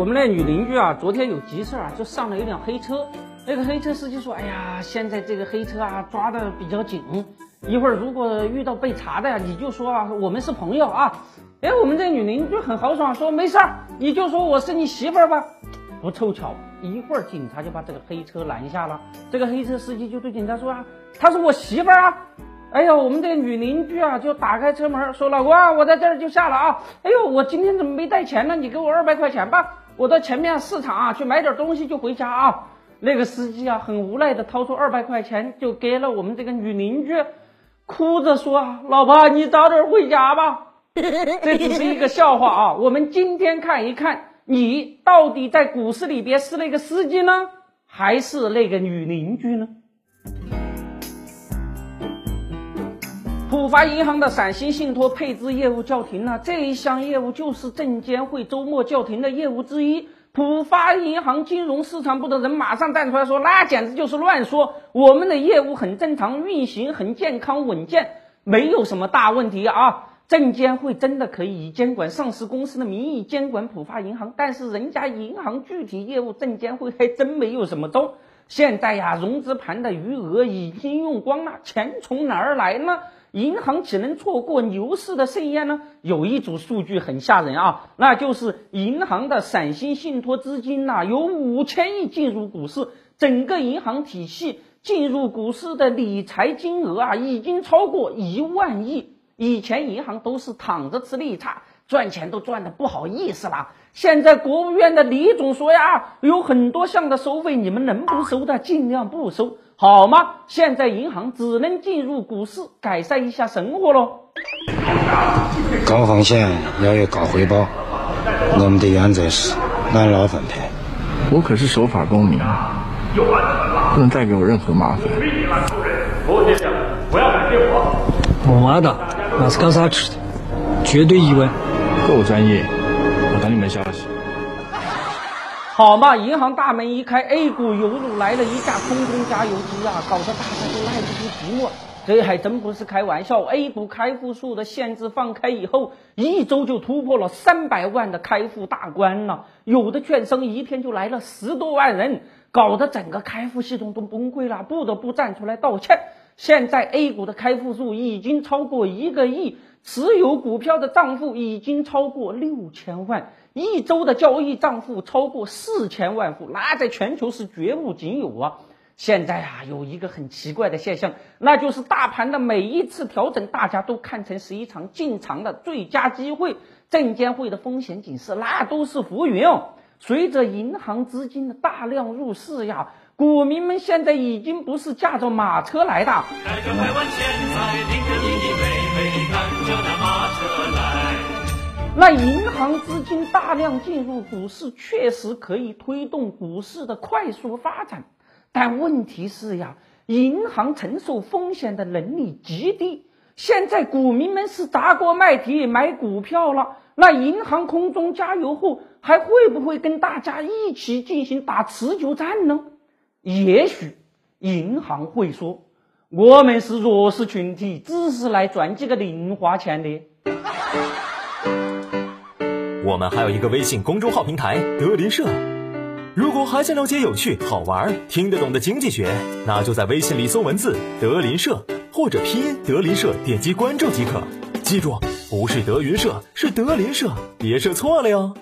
我们那女邻居啊，昨天有急事啊，就上了一辆黑车。那个黑车司机说：“哎呀，现在这个黑车啊抓的比较紧，一会儿如果遇到被查的呀，你就说啊，我们是朋友啊。”哎，我们这女邻居很豪爽，说：“没事儿，你就说我是你媳妇儿吧。”不凑巧，一会儿警察就把这个黑车拦下了。这个黑车司机就对警察说：“啊，她是我媳妇儿啊。”哎呦，我们这女邻居啊，就打开车门说：“老公啊，我在这儿就下了啊。哎呦，我今天怎么没带钱呢？你给我二百块钱吧，我到前面市场啊去买点东西就回家啊。”那个司机啊，很无奈的掏出二百块钱就给了我们这个女邻居，哭着说：“老婆，你早点回家吧。” 这只是一个笑话啊。我们今天看一看，你到底在股市里边是那个司机呢，还是那个女邻居呢？浦发银行的陕西信托配资业务叫停了，这一项业务就是证监会周末叫停的业务之一。浦发银行金融市场部的人马上站出来说：“那简直就是乱说，我们的业务很正常，运行很健康稳健，没有什么大问题啊。”证监会真的可以以监管上市公司的名义监管浦发银行，但是人家银行具体业务，证监会还真没有什么招。现在呀，融资盘的余额已经用光了，钱从哪儿来呢？银行岂能错过牛市的盛宴呢？有一组数据很吓人啊，那就是银行的陕西信托资金呐，有五千亿进入股市，整个银行体系进入股市的理财金额啊，已经超过一万亿。以前银行都是躺着吃利差，赚钱都赚的不好意思了。现在国务院的李总说呀，有很多项的收费，你们能不收的尽量不收。好吗？现在银行只能进入股市改善一下生活喽。高风险要有高回报，我们的原则是按劳分配。我可是守法公民，不能再给我任何麻烦。罗先生，不要感谢我。我妈的，那是干啥吃的？绝对意外。够专业，我等你们消息。好嘛，银行大门一开，A 股犹如来了一架空中加油机啊，搞得大家都耐不住寂寞。这还真不是开玩笑，A 股开户数的限制放开以后，一周就突破了三百万的开户大关了。有的券商一天就来了十多万人，搞得整个开户系统都崩溃了，不得不站出来道歉。现在 A 股的开户数已经超过一个亿，持有股票的账户已经超过六千万。一周的交易账户超过四千万户，那在全球是绝无仅有啊！现在啊，有一个很奇怪的现象，那就是大盘的每一次调整，大家都看成是一场进场的最佳机会。证监会的风险警示，那都是浮云。随着银行资金的大量入市呀，股民们现在已经不是驾着马车来的。那银行资金大量进入股市，确实可以推动股市的快速发展，但问题是呀，银行承受风险的能力极低。现在股民们是砸锅卖铁买股票了，那银行空中加油后，还会不会跟大家一起进行打持久战呢？也许银行会说：“我们是弱势群体，只是来赚几个零花钱的。”我们还有一个微信公众号平台德林社，如果还想了解有趣、好玩、听得懂的经济学，那就在微信里搜文字“德林社”或者拼音“德林社”，点击关注即可。记住，不是德云社，是德林社，别设错了哟。